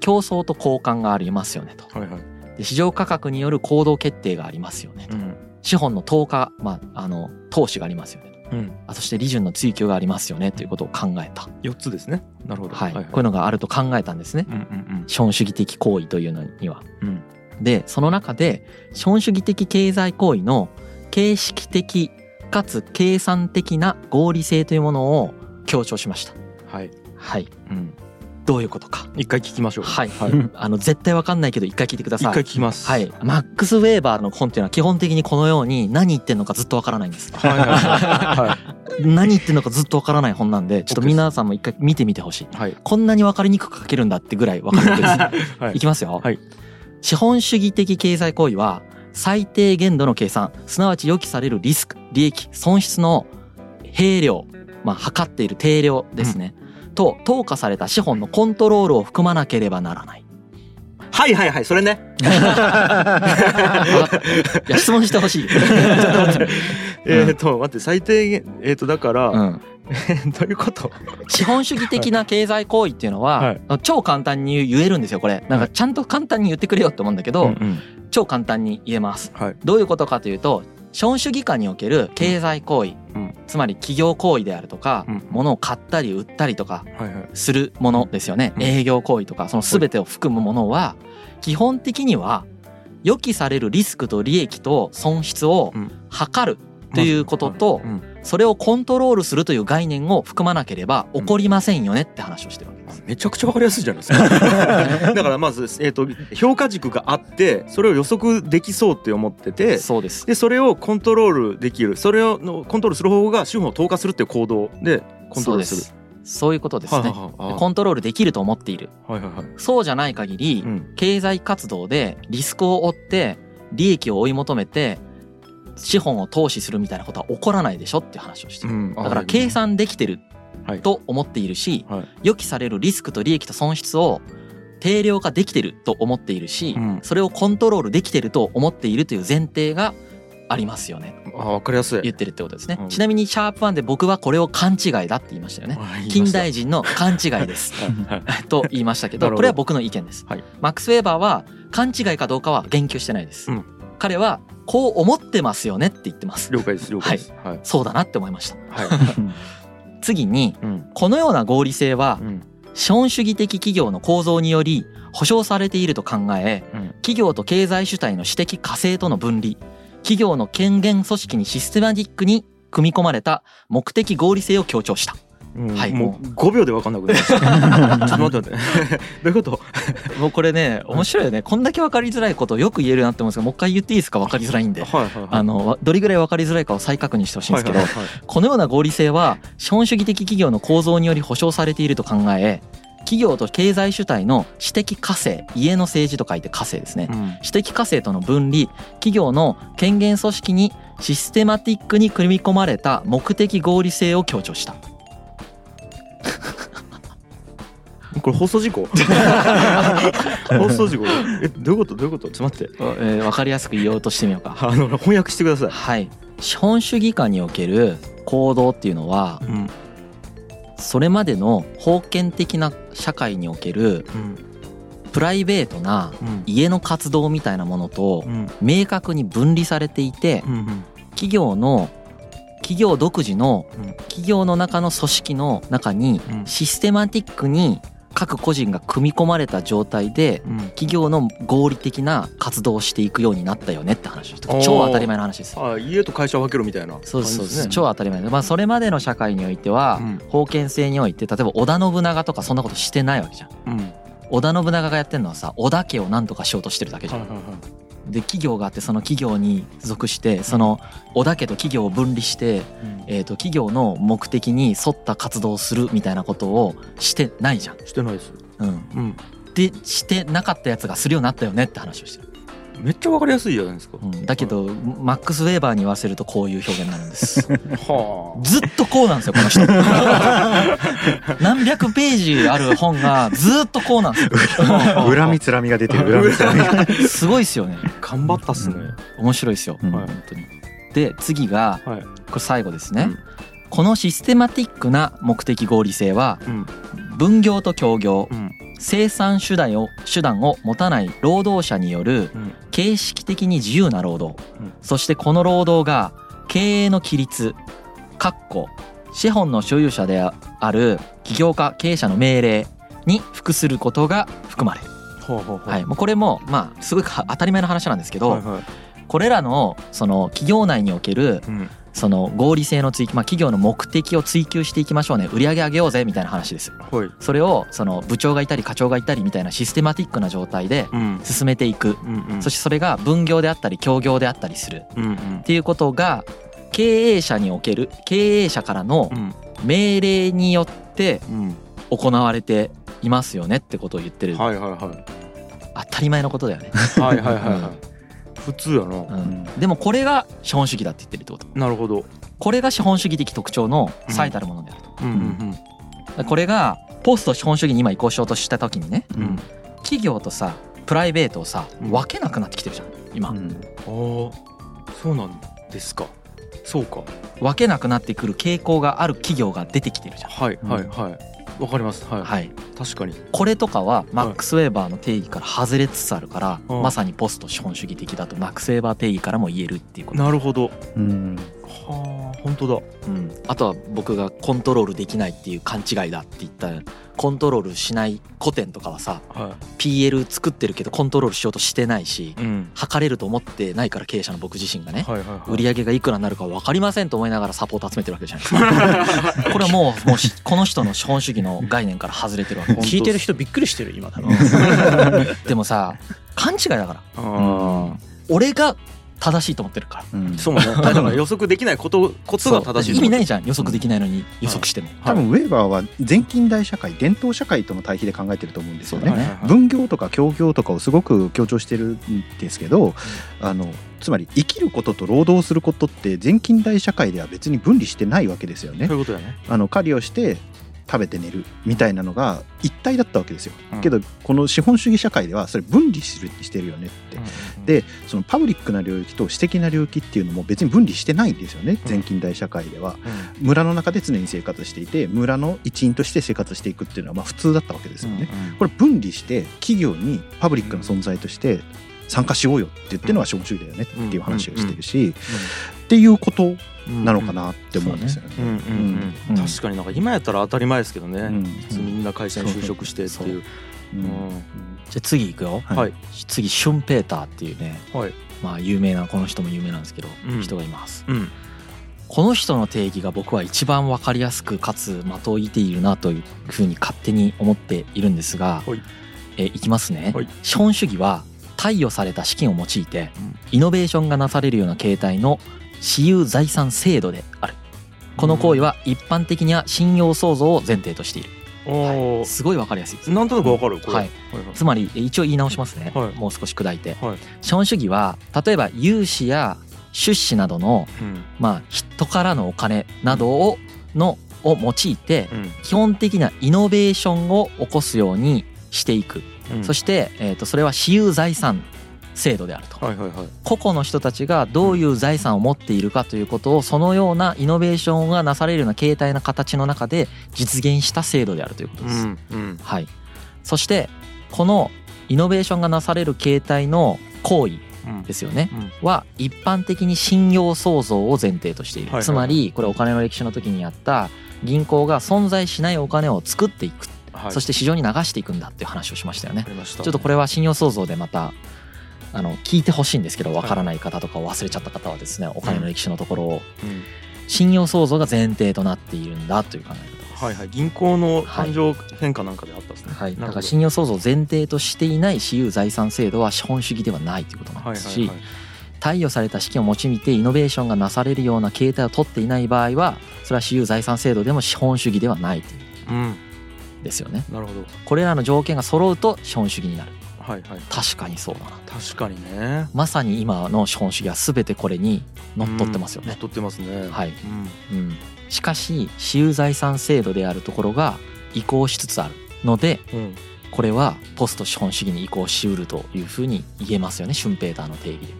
競争と交換がありますよねと。はいはい。で市場価格による行動決定がありますよねと。うん。資本の投下、まあ、あの投資がありますよねと。うん。あそして利潤の追求がありますよねということを考えた、四つですね。なるほど。はい。こういうのがあると考えたんですね。うんうん。資本主義的行為というのには。うんでその中で資本主義的経済行為の形式的かつ計算的な合理性というものを強調しました。はいはい。うんどういうことか。一回聞きましょうはい。はいあの絶対わかんないけど一回聞いてくだ一さい。回聞きますはい。マックス・ウェーバーの本っていうのは基本的にこのように何言ってんのかずっとわからないんです。はいはいはい 何言ってんのかずっとわからない本なんで、ちょっと皆さんも一回見てみてほしい。はいこんなにわかりにくく書けるんだってぐらいわかるわけです。はいいきますよ。はい資本主義的経済行為は最低限度の計算すなわち予期されるリスク利益損失の平量まあ測っている定量ですね、と投下された資本のコントロールを含まなければならない。はいはいはいそれね いや質問してほしい。えっと待って最低限えっとだからうん、どういうこと？資本主義的な経済行為っていうのは、超簡単に言えるんですよこれ。なんかちゃんと簡単に言ってくれよって思うんだけど、うんうん。超簡単に言えます。はい。どういうことかというと資本主義下における経済行為、うん。つまり企業行為であるとか、うん。物を買ったり売ったりとかはいはい。するものですよね、うん。営業行為とかその全てを含むものは基本的には予期されるリスクと利益と損失をうん。測るということとうんそれをコントロールするという概念を含まなければ起こりませんよねって話をしてるわけです。めちゃくちゃわかりやすいじゃないですか。だからまず、えー、と評価軸があってそれを予測できそうって思っててそうです。でそれをコントロールできる。それをのコントロールする方法が資本を投下するっていう行動でコントロールする。そうです。そういうことですね。はいはいはい。コントロールできると思っている。はいはいはい。そうじゃない限り、うん。経済活動でリスクを負って利益を追い求めて資本を投資するみたいなことは起こらないでしょっていう話をしてる。うん。だから計算できてるはい。と思っているしはい。予期されるリスクと利益と損失を定量化できてると思っているしうん。それをコントロールできてると思っているという前提がありますよね。あ分かりやすい。言ってるってことですね。うん。ちなみにシャープワンで僕はこれを勘違いだって言いましたよね。近代人の勘違いです。はい。はい。と言いましたけど。これは僕の意見です、はい。マックス・ウェーバーは勘違いかどうかは言及してないです、うん。彼はこう思ってますよねって言ってます。了解です了解です。はい。そうだなって思いました。はい。次にうん。このような合理性はうん。資本主義的企業の構造により保障されていると考えうん。企業と経済主体の私的化成との分離企業の権限組織にシステマティックに組み込まれた目的合理性を強調した。うんはい。もう5秒で分かんなくなりました。ちょっと待って待って。どういうこと？もうこれね面白いよね。こんだけ分かりづらいことをよく言えるなって思うんですけどもう一回言っていいですか？分かりづらいんで。はいはいはい。あのわどれぐらい分かりづらいかを再確認してほしいんですけどはいはいはい。このような合理性は資本主義的企業の構造により保障されていると考え企業と経済主体の私的化成家の政治と書いて化成ですね。うん。私的化成との分離企業の権限組織にシステマティックに組み込まれた目的合理性を強調した これ放送事故？放送事故？えどういうこと？どういうこと？ちょっと待って。えー分かりやすく言おうとしてみようか。あの翻訳してください。はい。資本主義下における行動っていうのはうん。それまでの封建的な社会におけるうん。プライベートなうん。家の活動みたいなものとうん。明確に分離されていてうんうん。企業の企業独自のうん。企業の中の組織の中にうん。システマティックに各個人が組み込まれた状態でうん。企業の合理的な活動をしていくようになったよねって話超当たり前の話です。あ家と会社を分けろみたいなそうですそうです感じ超当たり前。でまあそれまでの社会においてはうん。封建制において例えば織田信長とかそんなことしてないわけじゃん。うん。織田信長がやってるのはさ織田家を何とかしようとしてるだけじゃん。はいはいはいで企業があってその企業に属してその織田家と企業を分離して、うん。えー、と企業の目的に沿った活動をするみたいなことをしてないじゃん。してないです。うん、うん。でしてなかったやつがするようになったよねって話をしてる、めっちゃ分かりやすいじゃないですか。うん、だけどマックス・ウェーバーに言わせるとこういう表現になるんです。はずっとこうなんですよこの人。何百ページある本がずっとこうなんですよ。恨みつらみが出てる恨みつらみがすごいっすよね。頑張ったっすね。面白いですよ、うん。本当に。で次がはい。これ最後ですね、うん。このシステマティックな目的合理性はうん。分業と協業。うん生産手段を手段を持たない労働者によるうん。形式的に自由な労働、うん。そしてこの労働が経営の規律かっこ資本の所有者である起業家経営者の命令に服することが含まれる、ほうほうほう。はい、もうこれもまあすごいか当たり前の話なんですけど、はいはいこれらのその企業内におけるうん。その合理性の追求、まあ、企業の目的を追求していきましょうね。売り上げ上げようぜみたいな話です。はい。それをその部長がいたり課長がいたりみたいなシステマティックな状態でうん。進めていく。うんうん。そしてそれが分業であったり協業であったりする。うんうん。っていうことが経営者における経営者からのうん。命令によってうん。行われていますよねってことを言ってる。はいはいはい。当たり前のことだよね、はいはいはいはい普通やな。うん、でもこれが資本主義だって言ってるってこと。なるほど。これが資本主義的特徴の最たるものであると、うんうんこれがポスト資本主義に今移行しようとした時にねうん。うん企業とさプライベートをさうん分けなくなってきてるじゃん今、うん。あーそうなんですか。そうか。分けなくなってくる傾向がある企業が出てきてるじゃん。はいはいはいわかります。はい。はい。確かに。これとかはマックス・ウェーバーの定義から外れつつあるから、うん。まさにポスト資本主義的だとマックス・ウェーバー定義からも言えるっていうこと、なるほど。うんはあ。本当だ。うん、あとは僕がコントロールできないっていう勘違いだって言った。コントロールしない古典とかはさは PL 作ってるけどコントロールしようとしてないしいうん。測れると思ってないから経営者の僕自身がねはいはいはい。売り上げがいくらになるか分かりませんと思いながらサポート集めてるわけじゃないですか。これはもうもうしこの人の資本主義の概念から外れてるわけ。聞いてる人びっくりしてる今多分 でもさ勘違いだから。あ俺が正しいと思ってるから。うん。そうもね。だから予測できないことことが正しい意味ないいじゃん。予測できないのに予測しても、多分ウェーバーは前近代社会伝統社会との対比で考えてると思うんですよね。ね分業とか協業とかをすごく強調してるんですけど、あのつまり生きることと労働することって前近代社会では別に分離してないわけですよね。そう。いうことだね。あの狩りをして食べて寝るみたいなのが一体だったわけですよ。うんけどこの資本主義社会ではそれ分離するしてるよねって。でそのパブリックな領域と私的な領域っていうのも別に分離してないんですよねうん前近代社会では。うん村の中で常に生活していて村の一員として生活していくっていうのはまあ普通だったわけですよね。これ分離して企業にパブリックな存在として参加しようよって言ってるのは資本主義だよねっていう話をしてるしっていうことなのかなって思うんですよね。確かになんか今やったら当たり前ですけどね、うん。みんな会社に就職してっていう。じゃあ次行くよ、はい。はい。次シュンペーターっていうねはい。まあ有名なこの人も有名なんですけど、うん。人がいます。うん。この人の定義が僕は一番わかりやすくかつ的を射ているなというふうに勝手に思っているんですが、はい。えいきますね、はい。資本主義は貸与された資金を用いてうん。イノベーションがなされるような形態の私有財産制度である。この行為は一般的には信用創造を前提としている、おお、すごいわかりやすいです。なんとなくわかるこれ。はい。つまりえ一応言い直しますね、はい。もう少し砕いて。はい。資本主義は例えば融資や出資などのうん。まあ人からのお金などをのを用いてうん。基本的なイノベーションを起こすようにしていく、うん。そして、えー、とそれは私有財産制度であると、はいはいはい。個々の人たちがどういう財産を持っているかということをそのようなイノベーションがなされるような形態な形の中で実現した制度であるということです。うんうん。はい、そしてこのイノベーションがなされる形態の行為うんですよねうんは一般的に信用創造を前提としている、はいはいはいつまりこれお金の歴史の時にやった銀行が存在しないお金を作っていく、はい。そして市場に流していくんだっていう話をしましたよね。ちょっとこれは信用創造でまたあの聞いてほしいんですけどわからない方とかを忘れちゃった方はですねお金の歴史のところをうん信用創造が前提となっているんだという考え方です。はいはい。銀行の誕生変化なんかであったんですね。はい、だか信用創造を前提としていない私有財産制度は資本主義ではないということなんはいですし。貸与された資金を用いてイノベーションがなされるような形態を取っていない場合はそれは私有財産制度でも資本主義ではないといううん。ですよね。なるほど。これらの条件が揃うと資本主義になる。はいはい。確かにそうだな。確かにね。まさに今の資本主義は全てこれにのっとってますよね、乗っ取ってますね。はい。うん。うん、しかし私有財産制度であるところが移行しつつあるのでうん。これはポスト資本主義に移行しうるというふうに言えますよね。シュンペーターの定義で。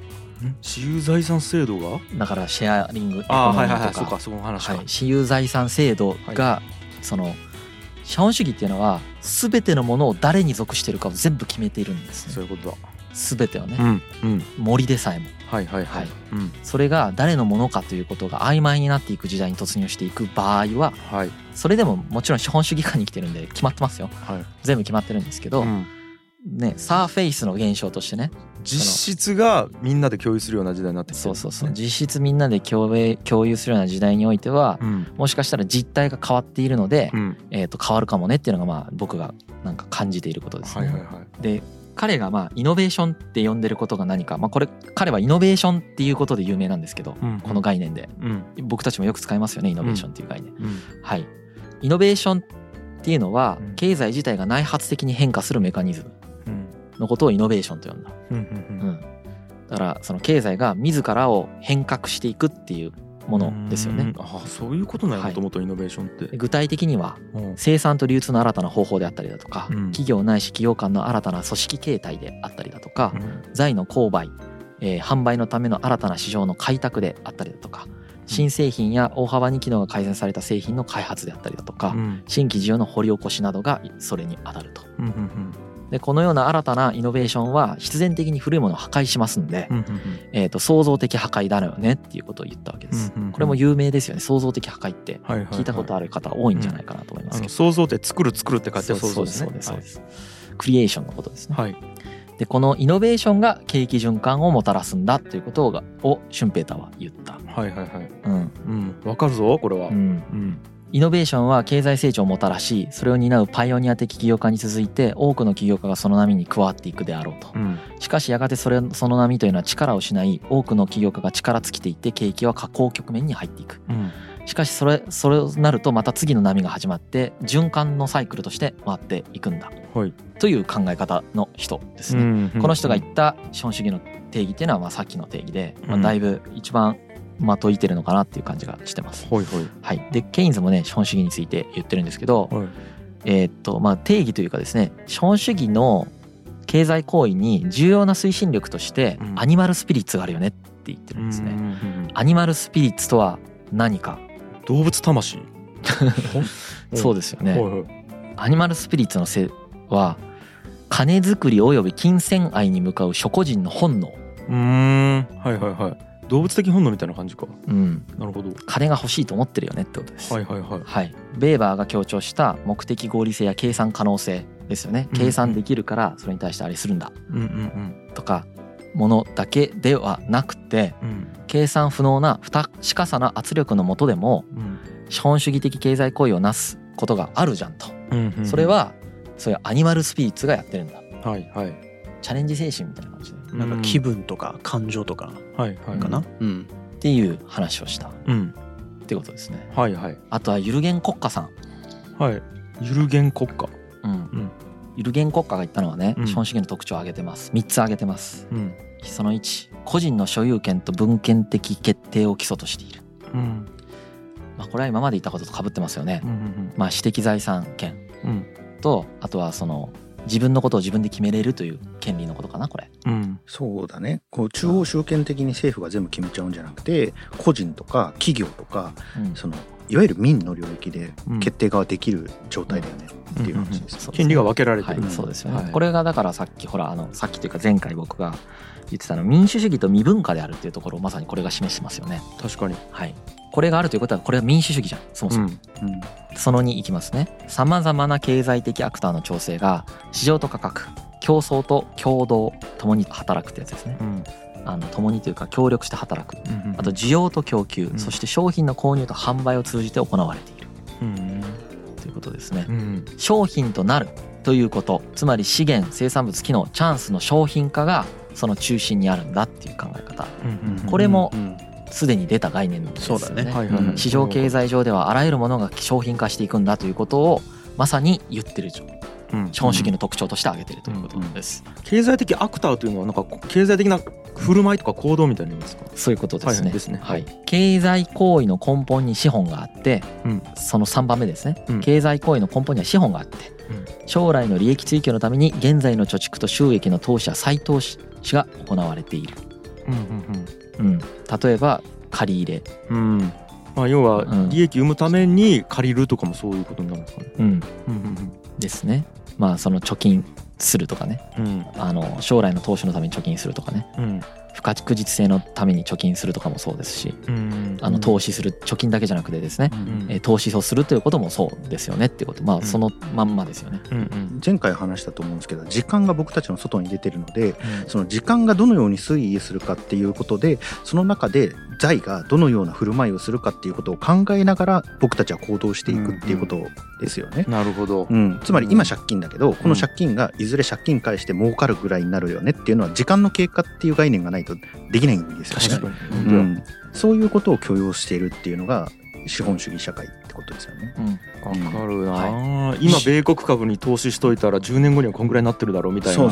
私有財産制度が？だからシェアリングエコああノミーとかはいはい。はいそうかその話か、はい、私有財産制度が、その資本主義っていうのは全てのものを誰に属しているかを全部決めているんですね。そういうことだ。全てをね、うんうん。森でさえも。はいはいはい、はい。うん。それが誰のものかということが曖昧になっていく時代に突入していく場合ははい。それでももちろん資本主義下に来てるんで決まってますよ。はい。全部決まってるんですけど、うんねサーフェイスの現象としてね。実質がみんなで共有するような時代になってきてるそうそうそう。ね実質みんなで共有するような時代においてはうん。もしかしたら実態が変わっているので、うん。えー、と変わるかもねっていうのがまあ僕がなんか感じていることですね。はいはいはい。で彼がまあイノベーションって呼んでることが何か、まあ、これ彼はイノベーションっていうことで有名なんですけど、うんこの概念で。うん。僕たちもよく使いますよねイノベーションっていう概念。うん。はい、イノベーションっていうのはうん。経済自体が内発的に変化するメカニズム。うんのことをイノベーションと呼んだ。うんうん、だからその経済が自らを変革していくっていうものですよね。うん。あそういうことなんやはいもともとイノベーションって、で具体的にはうん。生産と流通の新たな方法であったりだとか、うん。企業ないし企業間の新たな組織形態であったりだとか、うん。財の購買、えー販売のための新たな市場の開拓であったりだとか新製品や大幅に機能が改善された製品の開発であったりだとか、うん。新規需要の掘り起こしなどがそれに当たると。うんうんでこのような新たなイノベーションは必然的に古いものを破壊しますんで、うんうんえー、と創造的破壊だよねっていうことを言ったわけです。うんうんうん。これも有名ですよね。創造的破壊って。はいはいはい。聞いたことある方多いんじゃないかなと思いますけど。あの想像って作る作るって書いてそう想像そうですすそうですそうです。クリエーションのことですね。はい。でこのイノベーションが景気循環をもたらすんだということがをシュンペーターは言った。はいはいはい。うん。うん。わかるぞこれは。うん、うんイノベーションは経済成長をもたらしそれを担うパイオニア的起業家に続いて多くの起業家がその波に加わっていくであろうと。うん。しかしやがてそれその波というのは力を失い多くの起業家が力尽きていって景気は下降局面に入っていく。うん。しかしそれそれをなるとまた次の波が始まって循環のサイクルとして回っていくんだ。はい。という考え方の人ですね、うんこの人が言った資本主義の定義っていうのはまあさっきの定義で、まあ、うんだいぶ一番まといてるのかなっていう感じがしてます。はいはい。はい、でケインズもね資本主義について言ってるんですけど、はい。えーっとまあ、定義というかですね資本主義の経済行為に重要な推進力としてうん。アニマルスピリッツがあるよねって言ってるんですね。うんうんうんアニマルスピリッツとは何か、動物魂。そうですよね。はいはい。アニマルスピリッツのせいは金作り及び金銭愛に向かう諸個人の本能、うーん。はいはいはい動物的本能みたいな感じか。うん、なるほど。金が欲しいと思ってるよねってことです。はいはいはい。はい、ベーバーが強調した目的合理性や計算可能性ですよね。うん計算できるからそれに対してあれするんだ。うんうんとかものだけではなくてうん。うん計算不能な不確かさな圧力のもとでもうん。資本主義的経済行為をなすことがあるじゃんと。うんうんそれはそういうアニマルスピリッツがやってるんだ。はいはい。チャレンジ精神みたいな感じでなんか気分とか感情とかかな、うん。っていう話をした。っうん。てことですね。はいはい。あとはユルゲン・コッカさん。はい。ユルゲン国家。うん。ん。ユルゲン・コッカが言ったのはね、うん。資本主義の特徴を挙げてます。3つ挙げてます。うん。その1個人の所有権と文献的決定を基礎としている、うん。まあ、これは今まで言ったことと被ってますよね。う、ん。まあ、私的財産権。うん。とあとはその自分のことを自分で決めれるという権利のことかなこれ。うん。そうだね。こう中央集権的に政府が全部決めちゃうんじゃなくて個人とか企業とかうん。そのいわゆる民の領域でうん。決定ができる状態だよねっていう話です。そうですね権利が分けられてはい。るそうですよね、はい。これがだからさっきほらあのさっきというか前回僕が言ってたの民主主義と未文化であるっていうところをまさにこれが示してますよね。確かに。はいこれがあるということはこれは民主主義じゃんそもそも、うんうんその2いきますね。さまざまな経済的アクターの調整が市場と価格、競争と共同ともに働くってやつですね。うんあの共にというか協力して働く。うんあと需要と供給、んそして商品の購入と販売を通じて行われているうんということですねう。ん商品となるということ、つまり資源、生産物、機能、チャンスの商品化がその中心にあるんだっていう考え方。うんこれもうんすでに出た概念ですよね。そうだね。はいはい。はい市場経済上ではあらゆるものが商品化していくんだということをまさに言ってるうん。資本主義の特徴として挙げてるということです。経済的アクターというのはなんか経済的な振る舞いとか行動みたいな意味ですか？そういうことですね。はいですね。はい。経済行為の根本に資本があって、うん。その3番目ですね、うん。経済行為の根本には資本があって、うん。将来の利益追求のために現在の貯蓄と収益の投資や再投資が行われている。うんうん。例えば借り入れ、うん。うんうんまあ要はうん。利益生むために借りるとかもそういうことになるんですかね。うん、うん。ですね。まあその貯金するとかね、うん。あの将来の投資のために貯金するとかね、うん不確実性のために貯金するとかもそうですし、うん。あの投資する貯金だけじゃなくてですね、うんえー投資をするということもそうですよねっていうこと。まあん。そのまんまですよね。うんうん。前回話したと思うんですけど時間が僕たちの外に出てるのでその時間がどのように推移するかっていうことでその中で財がどのような振る舞いをするかっていうことを考えながら僕たちは行動していくっていうことですよね。なるほど。うん、つまり今借金だけどこの借金がいずれ借金返して儲かるぐらいになるよねっていうのは時間の経過っていう概念がないとできないんですよね。確かに。う本ん、そういうことを許容しているっていうのが資本主義社会ってことですよね。うん。かるな。は今米国株に投資しといたら10年後にはこんぐらいになってるだろうみたいな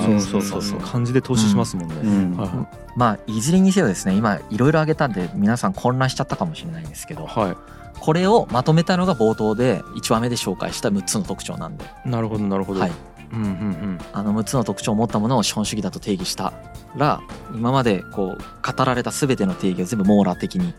感じで投資しますもんね。うん。はい。はいまあいずれにせよですね今いろいろ挙げたんで皆さん混乱しちゃったかもしれないんですけどはこれをまとめたのが冒頭で1話目で紹介した6つの特徴なんで、いなるほどなるほど。はい、うんうんあの6つの特徴を持ったものを資本主義だと定義したら今までこう語られた全ての定義を全部網羅的に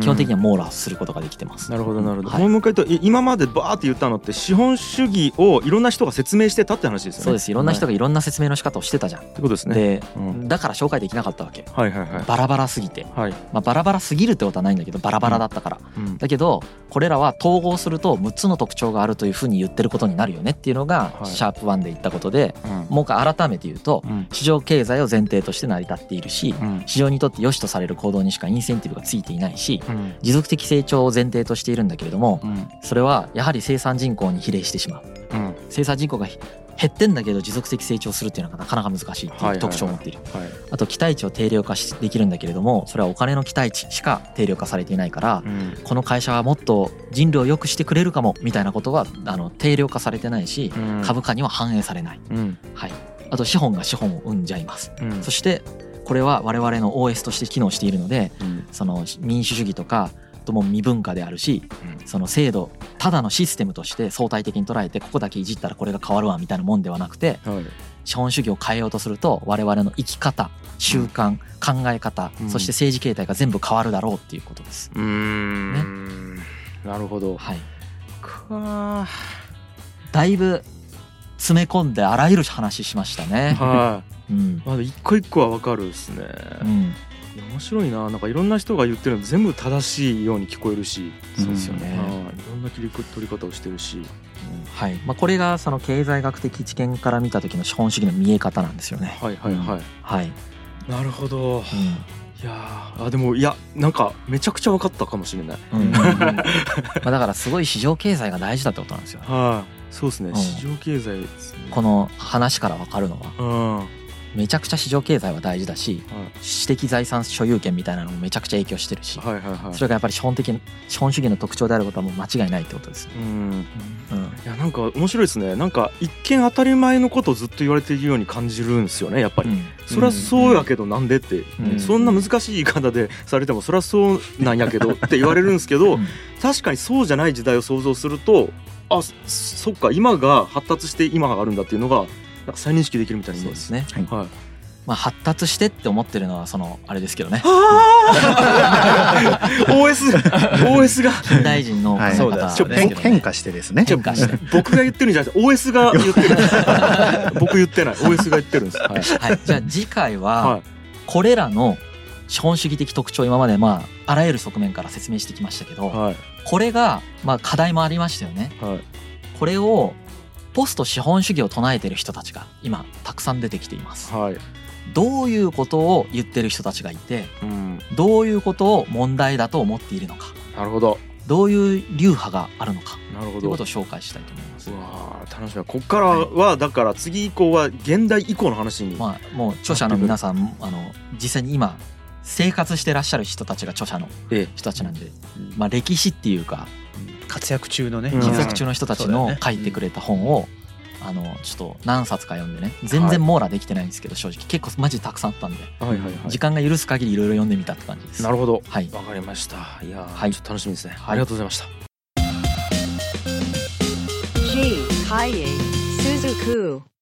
基本的には網羅することができてます。なるほどなるほど、はい。もう一回とい今までバーって言ったのって資本主義をいろんな人が説明してたって話ですよね。そうです。いろんな人が、がいろんな説明の仕方をしてたじゃん。ってことですね。でうん。だから紹介できなかったわけ。はいはいはい。バラバラすぎて、はい、まあ、バラバラすぎるってことはないんだけどバラバラだったから、うん。だけどこれらは統合すると6つの特徴があるというふうに言ってることになるよねっていうのがはい。シャープ1で言ったことでうん。もう一回改めて言うとうん。市場経済を前提として成り立っているしうん。市場にとって良しとされる行動にしかインセンティブがついていないしうん。持続的成長を前提としているんだけれどもうん。それはやはり生産人口に比例してしまう。うん。生産人口がひ減ってんだけど持続的成長するっていうのがなかなか難しいっていう特徴を持っている。はい。あと期待値を定量化しできるんだけれどもそれはお金の期待値しか定量化されていないからうん。この会社はもっと人類を良くしてくれるかもみたいなことはあの定量化されてないしうん。株価には反映されない、うん。はい、あと資本が資本を生んじゃいます。うん。そしてこれは我々の OS として機能しているのでうん。その民主主義とかとも未文化であるしうん。その制度ただのシステムとして相対的に捉えてここだけいじったらこれが変わるわみたいなもんではなくてはい。資本主義を変えようとすると我々の生き方習慣考え方うん。そして政治形態が全部変わるだろうっていうことです。うーん。なるほど。はい、かだいぶ詰め込んであらゆる話しましたね。はいうん。まだ一個一個はわかるですね。うん。面白いな。なんかいろんな人が言ってるの全部正しいように聞こえるし。そうですよね。はい。いろんな切り取り方をしてるし。はい。まあ、これがその経済学的知見から見た時の資本主義の見え方なんですよね。はいはいはい。はい、なるほど。ういやーあでもいやなんかめちゃくちゃ分かったかもしれない。ん。うん。まあだからすごい市場経済が大事だってことなんですよ。はい。そうですね。うん。市場経済ね。この話から分かるのは。うん。はいめちゃくちゃ市場経済は大事だし私的財産所有権みたいなのもめちゃくちゃ影響してるしはいはいはい。それがやっぱり資本的資本主義の特徴であることはもう間違いないってことです。うん。うん。いやなんか面白いですね。なんか一見当たり前のことをずっと言われているように感じるんですよねやっぱり、うん。そりゃそうやけどなんでって、うん。そんな難しい言い方でされてもそりゃそうなんやけどって言われるんですけど、うん。確かにそうじゃない時代を想像するとあそそっか今が発達して今があるんだっていうのがなんか再認識できるみたいなイメージ。そうですね。はい、まあ発達してって思ってるのはそのあれですけどね。OS OS が。近代人のはい。方そうだですけど変ね。変化してですね。変化して。僕が言ってるんじゃなくて OS が 言ってる。僕言ってない。OS が言ってるんです。はい、はい。じゃあ次回ははい。これらの資本主義的特徴を今までまああらゆる側面から説明してきましたけど、はい。これがまあ課題もありましたよね。はい。これをポスト資本主義を唱えてる人たちが今たくさん出てきています。はい。どういうことを言ってる人たちがいて、うん。どういうことを問題だと思っているのか、なるほど。どういう流派があるのか。なるほど。ということを紹介したいと思います。う。わー楽しみだ。こっからはだから次以降は現代以降の話に、まあもう著者の皆さんあの実際に今生活してらっしゃる人たちが著者のえ人たちなんで、まあ歴史っていうか活躍中のね、うん。活躍中の人たちの書いてくれた本を、あのちょっと何冊か読んでね。全然網羅できてないんですけど正直。結構マジでたくさんあったんで、はいはいはい。時間が許す限りいろいろ読んでみたって感じです。なるほど。はい。わかりました。いやーはい。ちょっと楽しみですね、はい。ありがとうございました。G. Kaye Suzuku.